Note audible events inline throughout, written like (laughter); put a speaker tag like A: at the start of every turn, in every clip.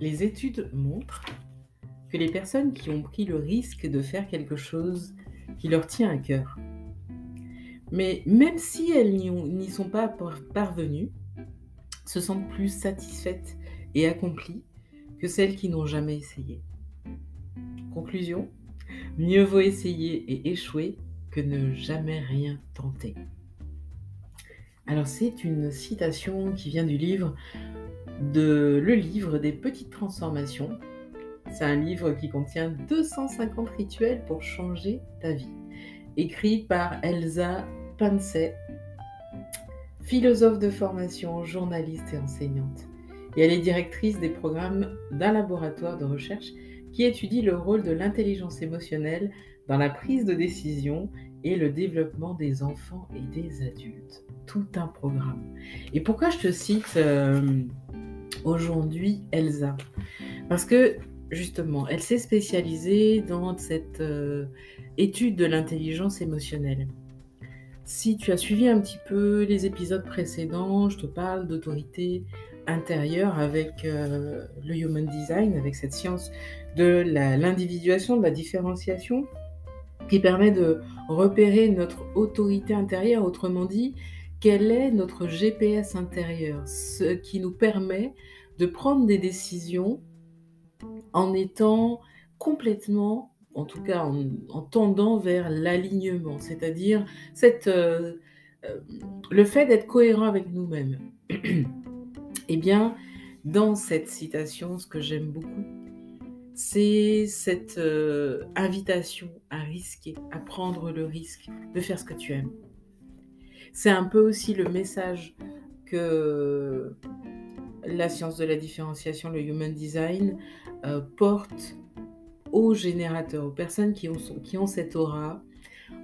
A: Les études montrent que les personnes qui ont pris le risque de faire quelque chose qui leur tient à cœur, mais même si elles n'y sont pas parvenues, se sentent plus satisfaites et accomplies que celles qui n'ont jamais essayé. Conclusion, mieux vaut essayer et échouer que ne jamais rien tenter. Alors c'est une citation qui vient du livre de Le livre des petites transformations. C'est un livre qui contient 250 rituels pour changer ta vie. Écrit par Elsa Pansey, philosophe de formation, journaliste et enseignante. Et elle est directrice des programmes d'un laboratoire de recherche qui étudie le rôle de l'intelligence émotionnelle dans la prise de décision et le développement des enfants et des adultes. Tout un programme. Et pourquoi je te cite euh, aujourd'hui Elsa Parce que justement, elle s'est spécialisée dans cette euh, étude de l'intelligence émotionnelle. Si tu as suivi un petit peu les épisodes précédents, je te parle d'autorité intérieure avec euh, le Human Design, avec cette science de l'individuation, de la différenciation, qui permet de repérer notre autorité intérieure, autrement dit, quel est notre GPS intérieur, ce qui nous permet de prendre des décisions en étant complètement en tout cas en, tendant vers l'alignement, c'est-à-dire euh, euh, le fait d'être cohérent avec nous-mêmes. (clears throat) eh bien, dans cette citation, ce que j'aime beaucoup, c'est cette euh, invitation à risquer, à prendre le risque de faire ce que tu aimes. C'est un peu aussi le message que la science de la différenciation, le human design, porte aux générateurs, aux personnes qui ont, qui ont cette aura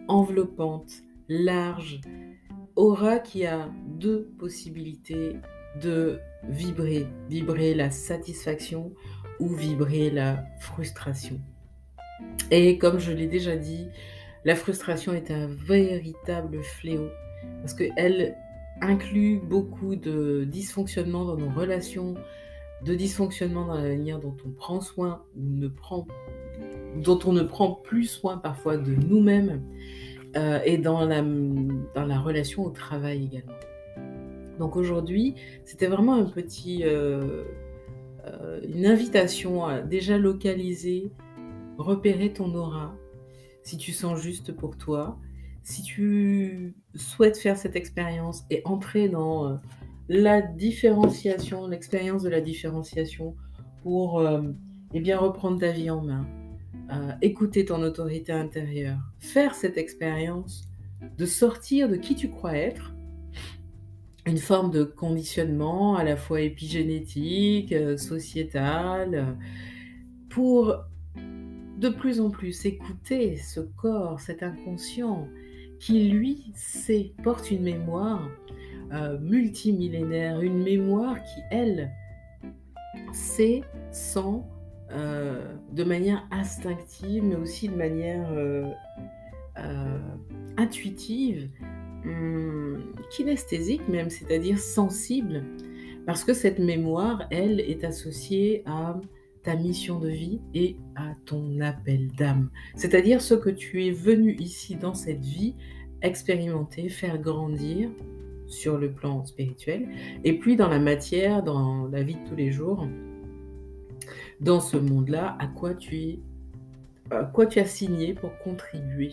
A: enveloppante, large, aura qui a deux possibilités de vibrer, vibrer la satisfaction ou vibrer la frustration. Et comme je l'ai déjà dit, la frustration est un véritable fléau parce qu'elle inclut beaucoup de dysfonctionnements dans nos relations, de dysfonctionnements dans la manière dont on prend soin ou ne prend dont on ne prend plus soin parfois de nous-mêmes euh, et dans la, relation au travail également. Donc aujourd'hui, c'était vraiment un petit, euh, euh, une invitation à déjà localiser, repérer ton aura, si tu sens juste pour toi, si tu souhaites faire cette expérience et entrer dans la différenciation, l'expérience de la différenciation pour eh bien, reprendre ta vie en main, écouter ton autorité intérieure, faire cette expérience de sortir de qui tu crois être, une forme de conditionnement à la fois épigénétique, euh, sociétal, euh, pour de plus en plus écouter ce corps, cet inconscient qui lui sait, porte une mémoire euh, multimillénaire, une mémoire qui elle sait, sent, euh, de manière instinctive, mais aussi de manière euh, intuitive, hum, kinesthésique même, c'est-à-dire sensible, parce que cette mémoire, elle, est associée à ta mission de vie et à ton appel d'âme, c'est-à-dire ce que tu es venu ici dans cette vie expérimenter, faire grandir sur le plan spirituel, et puis dans la matière, dans la vie de tous les jours, dans ce monde-là, à quoi tu es, quoi tu as signé pour contribuer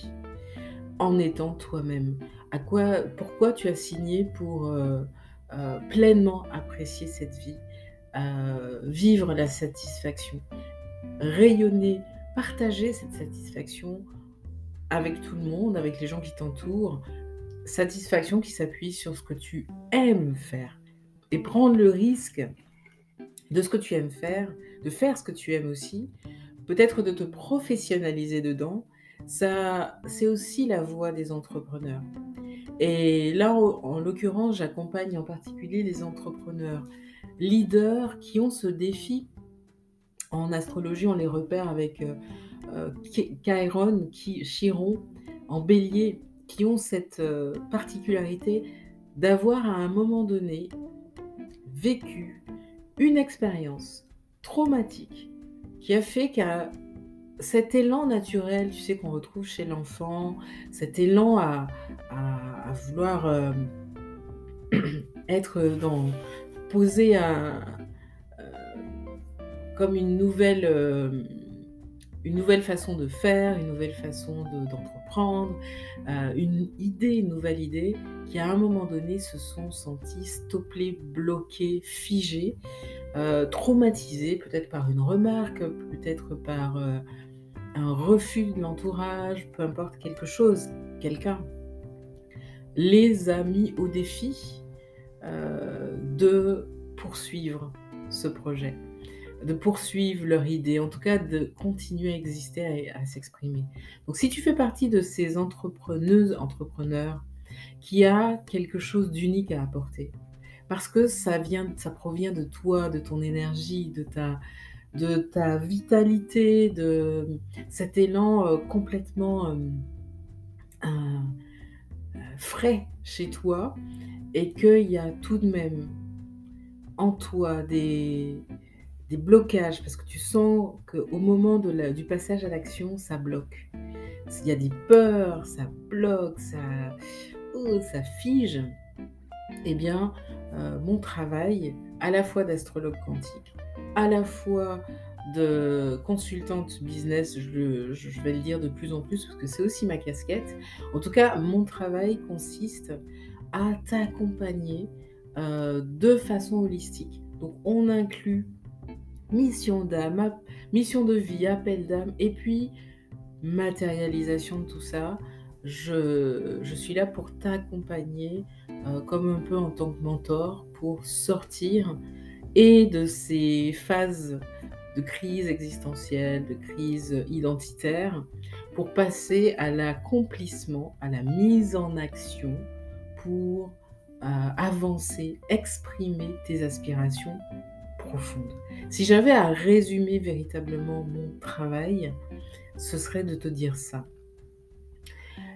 A: en étant toi-même? À quoi, pourquoi tu as signé pour euh, euh, pleinement apprécier cette vie, vivre la satisfaction, rayonner, partager cette satisfaction avec tout le monde, avec les gens qui t'entourent, satisfaction qui s'appuie sur ce que tu aimes faire. Et prendre le risque de ce que tu aimes faire, de faire ce que tu aimes aussi, peut-être de te professionnaliser dedans, ça, c'est aussi la voie des entrepreneurs. Et là, en l'occurrence, j'accompagne en particulier les entrepreneurs leaders qui ont ce défi. En astrologie, on les repère avec euh, euh Chiron, qui, Chiron, en bélier, qui ont cette euh, particularité d'avoir à un moment donné vécu une expérience traumatique qui a fait qu'à cet élan naturel, tu sais, qu'on retrouve chez l'enfant, cet élan à, vouloir euh, (clears throat) être dans, posé à, euh, comme une nouvelle, euh, une nouvelle façon de faire, une nouvelle façon d'entreprendre, une idée, une nouvelle idée, qui à un moment donné se sont sentis stoppés, bloqués, figés, traumatisés, peut-être par une remarque, peut-être par un refus de l'entourage, peu importe quelque chose, quelqu'un, les a mis au défi euh, de poursuivre ce projet, de poursuivre leur idée, en tout cas de continuer à exister, à, s'exprimer. Donc si tu fais partie de ces entrepreneuses, entrepreneurs qui a quelque chose d'unique à apporter, parce que ça vient, ça provient de toi, de ton énergie, de ta, de ta vitalité, de cet élan euh, complètement euh, euh, frais chez toi, et qu'il y a tout de même en toi des, des blocages, parce que tu sens qu'au moment de du passage à l'action, ça bloque. Il y a des peurs, ça bloque, ça, oh, ça fige. Eh bien, mon travail, à la fois d'astrologue quantique, à la fois de consultante business, je, vais le dire de plus en plus parce que c'est aussi ma casquette. En tout cas, mon travail consiste à t'accompagner euh, de façon holistique. Donc, on inclut mission d'âme, mission de vie, appel d'âme, et puis matérialisation de tout ça. Je, suis là pour t'accompagner euh, comme un peu en tant que mentor pour sortir et de ces phases crise existentielle, de crise identitaire, pour passer à l'accomplissement, à la mise en action pour euh, avancer, exprimer tes aspirations profondes. Si j'avais à résumer véritablement mon travail, ce serait de te dire ça.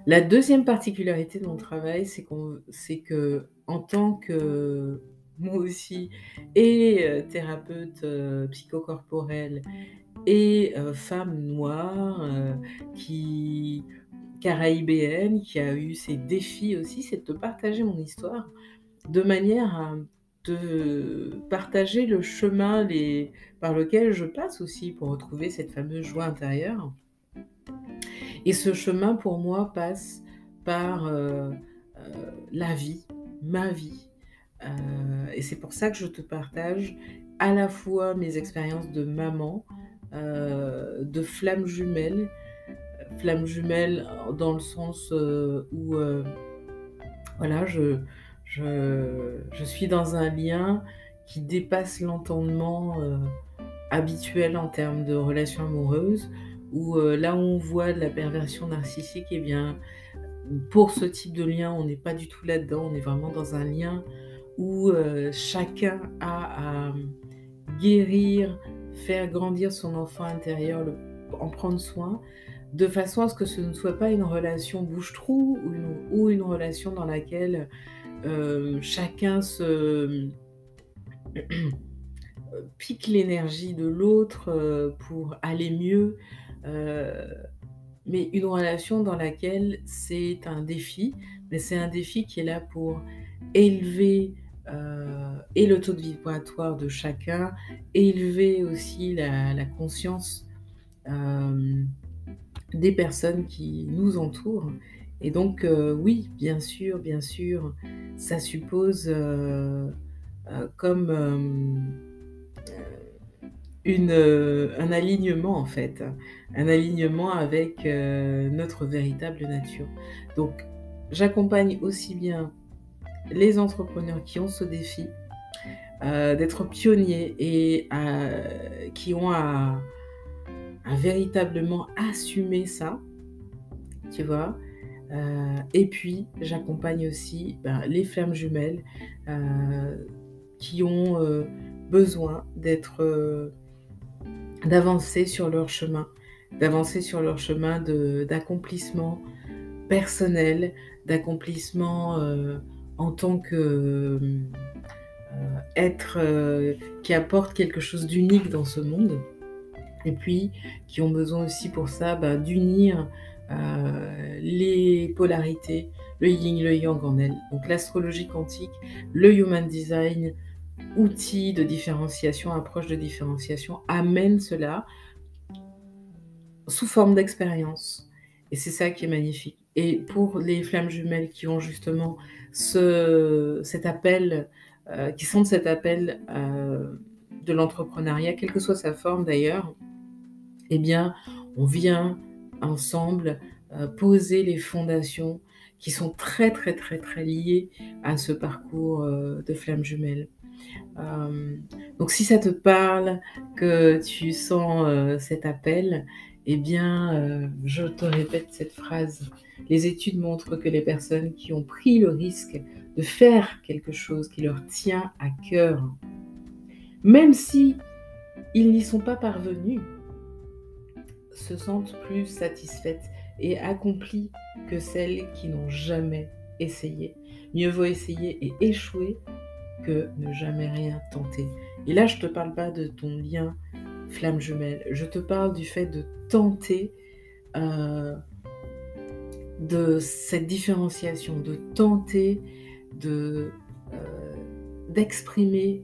A: La deuxième particularité de mon travail, c'est que en tant que moi aussi, et euh, thérapeute euh, psychocorporelle et euh, femme noire qui caraïbéenne qui a eu ses défis aussi, c'est de partager mon histoire de manière à de partager le chemin les, par lequel je passe aussi pour retrouver cette fameuse joie intérieure. Et ce chemin pour moi passe par la vie, ma vie, et c'est pour ça que je te partage à la fois mes expériences de maman, euh, de flamme jumelle, flamme jumelle dans le sens euh, où voilà, je, je, je, suis dans un lien qui dépasse l'entendement habituel en termes de relations amoureuses, où là où on voit de la perversion narcissique, et eh bien, pour ce type de lien, on n'est pas du tout là-dedans, on est vraiment dans un lien où euh, chacun a à guérir, faire grandir son enfant intérieur, en prendre soin, de façon à ce que ce ne soit pas une relation bouche-trou ou une, relation dans laquelle euh, chacun se (clears throat) pique l'énergie de l'autre euh, pour aller mieux, mais une relation dans laquelle c'est un défi, mais c'est un défi qui est là pour élever euh, et le taux de vibratoire de chacun, élever aussi la, conscience euh, des personnes qui nous entourent. Et donc, euh, oui, bien sûr, bien sûr, ça suppose comme une, un alignement, en fait, un alignement avec notre véritable nature. Donc, j'accompagne aussi bien les entrepreneurs qui ont ce défi euh, d'être pionniers et euh, qui ont à, véritablement assumer ça, tu vois. Euh, et puis, j'accompagne aussi ben, les flammes jumelles qui ont besoin d'être, d'avancer sur leur chemin, d'avancer sur leur chemin d'accomplissement personnel, d'accomplissement en tant que être qui apportent quelque chose d'unique dans ce monde et puis qui ont besoin aussi pour ça bah, d'unir les polarités, le yin, le yang en elle. Donc l'astrologie quantique, le human design, outil de différenciation, approche de différenciation, amène cela sous forme d'expérience. Et c'est ça qui est magnifique. Et pour les flammes jumelles qui ont justement ce, cet appel, euh, qui sentent cet appel euh, de l'entrepreneuriat, quelle que soit sa forme d'ailleurs, eh bien, on vient ensemble euh, poser les fondations qui sont très très très très liées à ce parcours de flammes jumelles. donc si ça te parle, que tu sens cet appel, eh bien, euh, je te répète cette phrase. Les études montrent que les personnes qui ont pris le risque de faire quelque chose qui leur tient à cœur, même si ils n'y sont pas parvenus, se sentent plus satisfaites et accomplies que celles qui n'ont jamais essayé. Mieux vaut essayer et échouer que ne jamais rien tenter. Et là, je ne te parle pas de ton lien flamme jumelle. Je te parle du fait de tenter euh, de cette différenciation, de tenter de euh, d'exprimer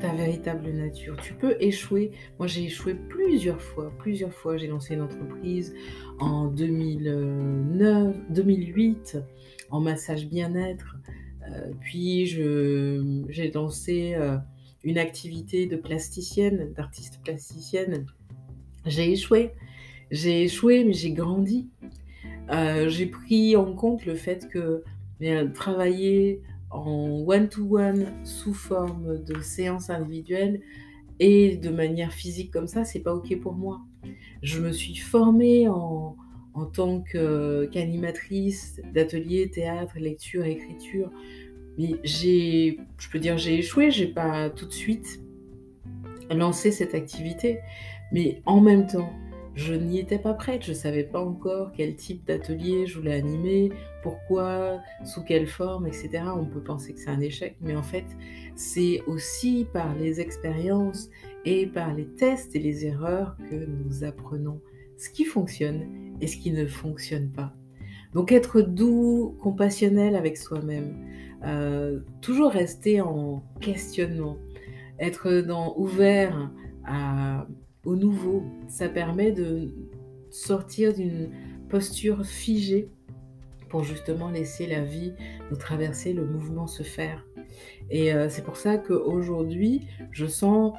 A: ta véritable nature. Tu peux échouer. Moi, j'ai échoué plusieurs fois. Plusieurs fois, j'ai lancé une entreprise en 2009, 2008 en massage bien-être. Euh, puis, j'ai lancé une activité de plasticienne, d'artiste plasticienne. J'ai échoué. J'ai échoué, mais j'ai grandi. Euh, j'ai pris en compte le fait que travailler en one-to-one sous forme de séance individuelle et de manière physique comme ça, c'est pas ok pour moi. Je me suis formée en, en tant qu'animatrice d'ateliers, théâtre, lecture, écriture mais j'ai, je peux dire, j'ai échoué, j'ai pas tout de suite lancé cette activité. Mais en même temps, je n'y étais pas prête, je ne savais pas encore quel type d'atelier je voulais animer, pourquoi, sous quelle forme, etc. On peut penser que c'est un échec, mais en fait, c'est aussi par les expériences et par les tests et les erreurs que nous apprenons ce qui fonctionne et ce qui ne fonctionne pas. Donc être doux, compassionnel avec soi-même, euh, toujours rester en questionnement, être dans, ouvert au nouveau, ça permet de sortir d'une posture figée pour justement laisser la vie nous traverser, le mouvement se faire. Et euh, c'est pour ça qu'aujourd'hui, je sens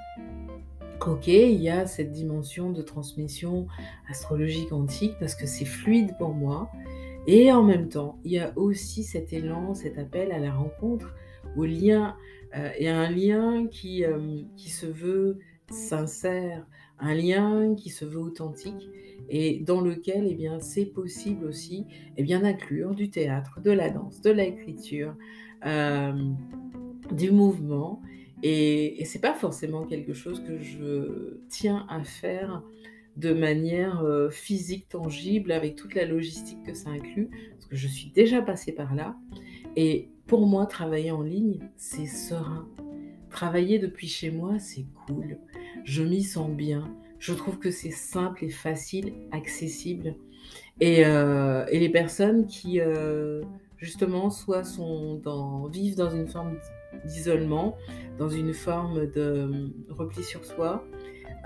A: qu'ok, il y a cette dimension de transmission astrologique antique parce que c'est fluide pour moi et en même temps, il y a aussi cet élan, cet appel à la rencontre, au lien, euh, et un lien qui, euh, qui se veut sincère, un lien qui se veut authentique et dans lequel eh bien, c'est possible aussi eh bien, d'inclure du théâtre, de la danse, de l'écriture, euh, du mouvement. Et, et c'est pas forcément quelque chose que je tiens à faire de manière euh, physique, tangible, avec toute la logistique que ça inclut, parce que je suis déjà passée par là. Et pour moi, travailler en ligne, c'est serein. Travailler depuis chez moi, c'est cool. Je m'y sens bien. Je trouve que c'est simple et facile, accessible. Et, euh, les personnes qui, euh, justement, soit sont dans, vivent dans une forme d'isolement, dans une forme de repli sur soi,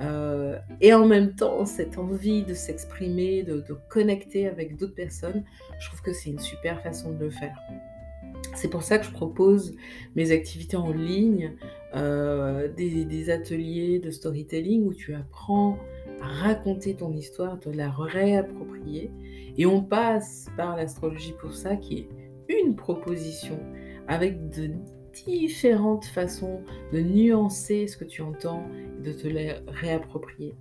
A: euh, et en même temps, cette envie de s'exprimer, de, connecter avec d'autres personnes, je trouve que c'est une super façon de le faire. C'est pour ça que je propose mes activités en ligne, euh, des, ateliers de storytelling où tu apprends à raconter ton histoire, de la réapproprier. Et on passe par l'astrologie pour ça, qui est une proposition avec de différentes façons de nuancer ce que tu entends de te les réapproprier.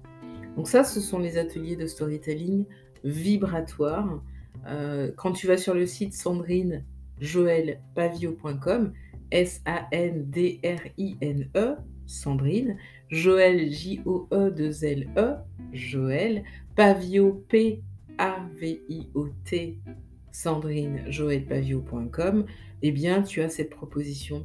A: Donc ça, ce sont les ateliers de storytelling vibratoire. Euh, quand tu vas sur le site Sandrine joelpavio.com, S-A-N-D-R-I-N-E, Sandrine, Joël, J-O-E-2-L-E, Joël, Pavio, P-A-V-I-O-T, Sandrine, Joëlpavio.com, eh bien, tu as cette proposition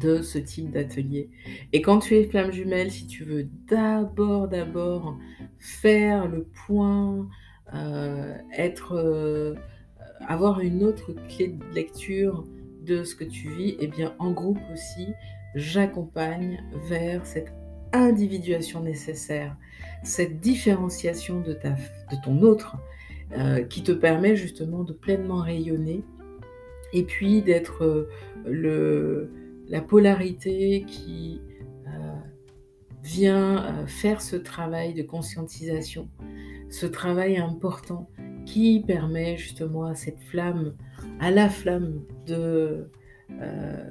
A: de ce type d'atelier. Et quand tu es flamme jumelle, si tu veux d'abord, d'abord faire le point, euh, être, euh, avoir une autre clé de lecture de ce que tu vis, et eh bien en groupe aussi, j'accompagne vers cette individuation nécessaire, cette différenciation de, ta, de ton autre, euh, qui te permet justement de pleinement rayonner et puis d'être le la polarité qui euh, vient euh, faire ce travail de conscientisation, ce travail important qui permet justement à cette flamme, à la flamme de... Euh,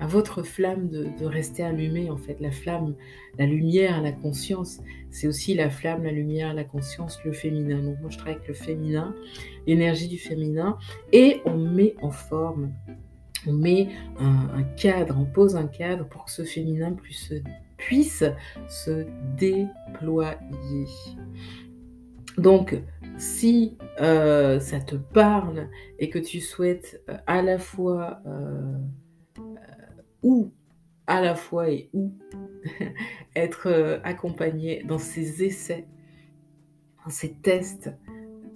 A: à votre flamme de, rester allumée, en fait. La flamme, la lumière, la conscience, c'est aussi la flamme, la lumière, la conscience, le féminin. Donc moi, je travaille avec le féminin, l'énergie du féminin, et on met en forme on met un, cadre, on pose un cadre pour que ce féminin puisse, se déployer. Donc, si euh, ça te parle et que tu souhaites euh, à la fois euh, ou à la fois et ou (laughs) être accompagné dans ces essais, dans ces tests,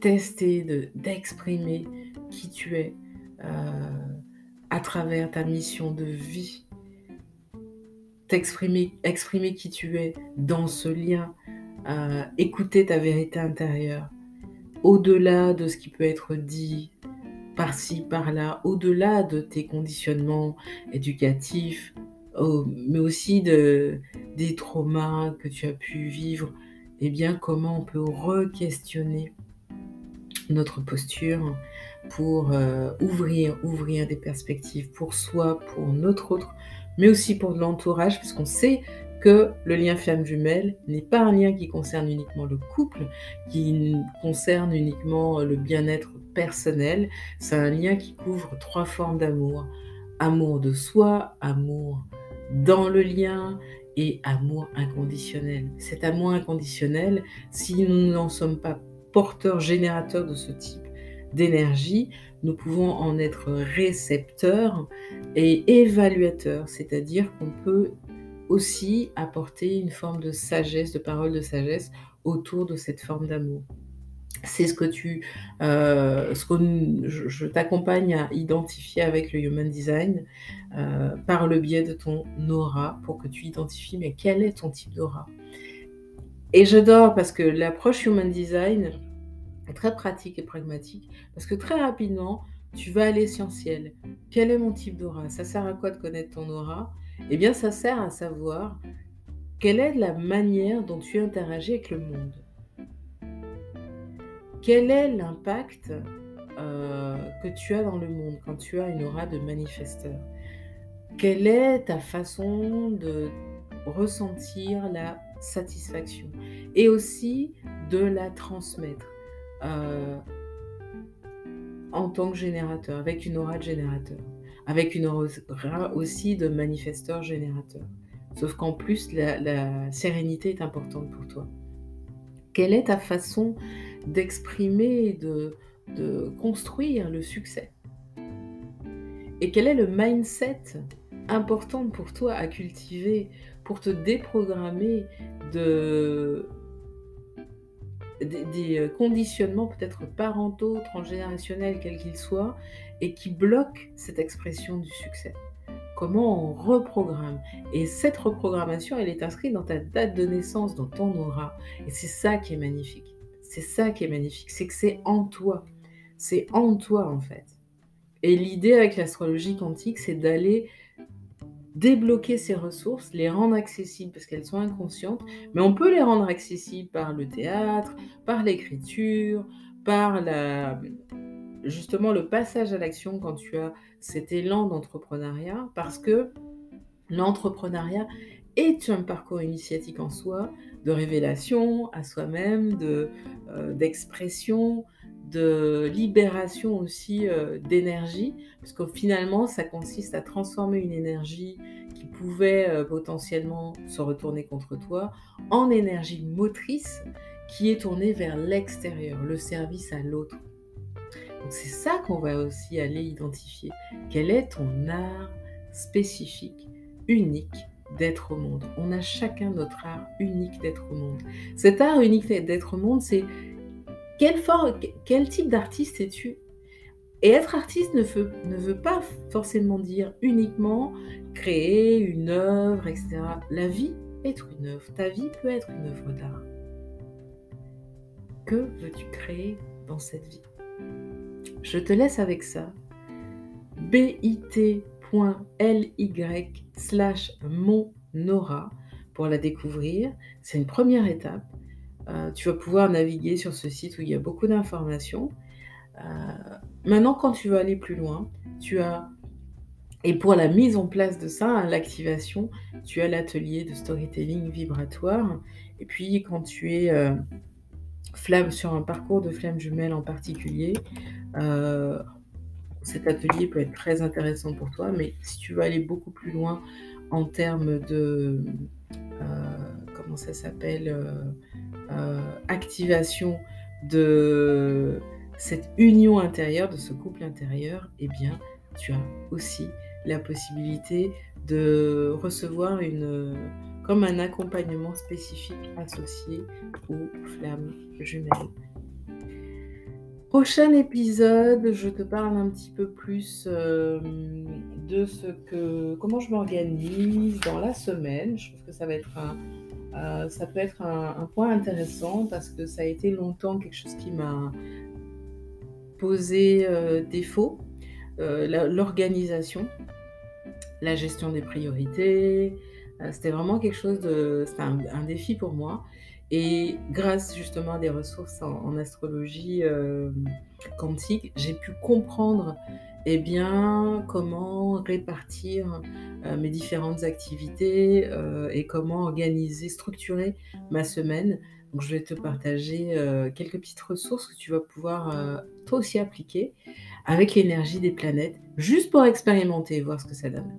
A: tester d'exprimer qui tu es, à travers ta mission de vie, t'exprimer, exprimer qui tu es dans ce lien, euh, écouter ta vérité intérieure, au-delà de ce qui peut être dit par-ci, par-là, au-delà de tes conditionnements éducatifs, mais aussi de, des traumas que tu as pu vivre, eh bien comment on peut re-questionner notre posture, pour euh, ouvrir, ouvrir des perspectives pour soi, pour notre autre, mais aussi pour l'entourage, puisqu'on sait que le lien femme jumelle n'est pas un lien qui concerne uniquement le couple, qui concerne uniquement le bien-être personnel, c'est un lien qui couvre trois formes d'amour. Amour de soi, amour dans le lien et amour inconditionnel. Cet amour inconditionnel, si nous n'en sommes pas porteurs, générateurs de ce type, d'énergie, nous pouvons en être récepteurs et évaluateurs, c'est-à-dire qu'on peut aussi apporter une forme de sagesse, de parole de sagesse autour de cette forme d'amour. C'est ce que tu, euh, ce que je, t'accompagne à identifier avec le Human Design euh, par le biais de ton aura pour que tu identifies mais quel est ton type d'aura? Et j'adore parce que l'approche Human Design, très pratique et pragmatique, parce que très rapidement, tu vas à l'essentiel. Quel est mon type d'aura? Ça sert à quoi de connaître ton aura? Eh bien, ça sert à savoir quelle est la manière dont tu interagis avec le monde. Quel est l'impact euh, que tu as dans le monde quand tu as une aura de manifesteur? Quelle est ta façon de ressentir la satisfaction? Et aussi de la transmettre euh, en tant que générateur, avec une aura de générateur, avec une aura aussi de manifesteur générateur. Sauf qu'en plus, la, sérénité est importante pour toi. Quelle est ta façon d'exprimer, de, de construire le succès? Et quel est le mindset important pour toi à cultiver pour te déprogrammer de des, euh, conditionnements peut-être parentaux, transgénérationnels, quels qu'ils soient, et qui bloquent cette expression du succès. Comment on reprogramme? Et cette reprogrammation, elle est inscrite dans ta date de naissance, dans ton aura. Et c'est ça qui est magnifique. C'est ça qui est magnifique, c'est que c'est en toi. C'est en toi en fait. Et l'idée avec l'astrologie quantique, c'est d'aller débloquer ces ressources, les rendre accessibles parce qu'elles sont inconscientes, mais on peut les rendre accessibles par le théâtre, par l'écriture, par justement le passage à l'action quand tu as cet élan d'entrepreneuriat, parce que l'entrepreneuriat est un parcours initiatique en soi, de révélation à soi-même, euh, d'expression, de libération aussi euh, d'énergie, parce que finalement, ça consiste à transformer une énergie qui pouvait euh, potentiellement se retourner contre toi en énergie motrice qui est tournée vers l'extérieur, le service à l'autre. C'est ça qu'on va aussi aller identifier. Quel est ton art spécifique unique d'être au monde? On a chacun notre art unique d'être au monde. Cet art unique d'être au monde, c'est quel, quel type d'artiste es-tu? Et être artiste ne veut, ne veut pas forcément dire uniquement créer une œuvre, etc. La vie est une œuvre. Ta vie peut être une œuvre d'art. Que veux-tu créer dans cette vie? Je te laisse avec ça. bit.ly slash monora pour la découvrir. C'est une première étape. Euh, tu vas pouvoir naviguer sur ce site où il y a beaucoup d'informations. Euh, maintenant, quand tu veux aller plus loin, tu as, et pour la mise en place de ça, hein, l'activation, tu as l'atelier de storytelling vibratoire. Et puis, quand tu es euh, flamme sur un parcours de flamme jumelle en particulier, cet atelier peut être très intéressant pour toi. Mais si tu veux aller beaucoup plus loin en termes de comment ça s'appelle activation de cette union intérieure, de ce couple intérieur, eh bien, tu as aussi la possibilité de recevoir une, comme un accompagnement spécifique associé aux flammes jumelles. Prochain épisode, je te parle un petit peu plus euh, de ce que, comment je m'organise dans la semaine. Je trouve que ça va être un, euh, ça peut être un, point intéressant parce que ça a été longtemps quelque chose qui m'a posé euh, défaut. Euh, l'organisation, la gestion des priorités, c'était vraiment quelque chose de... C'était un, défi pour moi. Et grâce justement à des ressources en astrologie quantique, j'ai pu comprendre eh bien, comment répartir euh, mes différentes activités euh, et comment organiser, structurer ma semaine. Donc, je vais te partager euh, quelques petites ressources que tu vas pouvoir toi aussi appliquer avec l'énergie des planètes, juste pour expérimenter et voir ce que ça donne.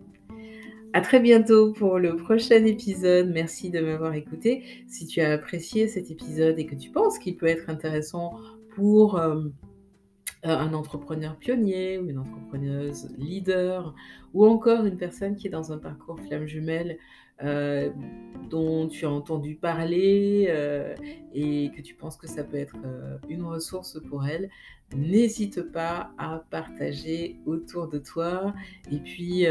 A: À très bientôt pour le prochain épisode. Merci de m'avoir écouté. Si tu as apprécié cet épisode et que tu penses qu'il peut être intéressant pour euh, un entrepreneur pionnier ou une entrepreneuse leader, ou encore une personne qui est dans un parcours flamme jumelle euh, dont tu as entendu parler euh, et que tu penses que ça peut être une ressource pour elle, n'hésite pas à partager autour de toi. Et puis,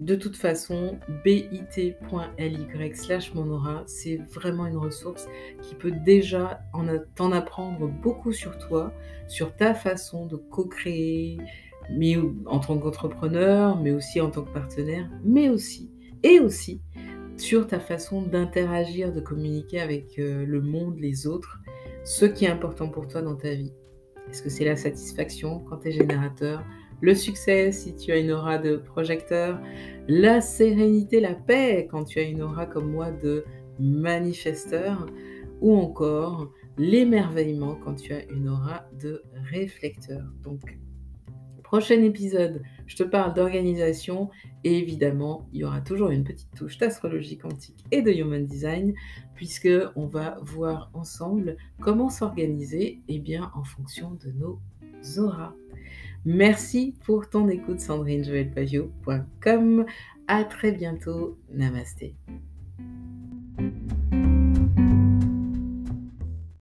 A: de toute façon, bit.ly slash monora, c'est vraiment une ressource qui peut déjà t'en apprendre beaucoup sur toi, sur ta façon de co-créer, en tant qu'entrepreneur, mais aussi en tant que partenaire, mais aussi, et aussi, sur ta façon d'interagir, de communiquer avec euh, le monde, les autres, ce qui est important pour toi dans ta vie. Est-ce que c'est la satisfaction quand tu es générateur le succès si tu as une aura de projecteur, la sérénité, la paix quand tu as une aura comme moi de manifesteur, ou encore l'émerveillement quand tu as une aura de réflecteur. Donc, prochain épisode, je te parle d'organisation et évidemment, il y aura toujours une petite touche d'astrologie quantique et de human design puisque on va voir ensemble comment s'organiser et eh bien en fonction de nos auras. Merci pour ton écoute, Sandrine À très bientôt. Namasté.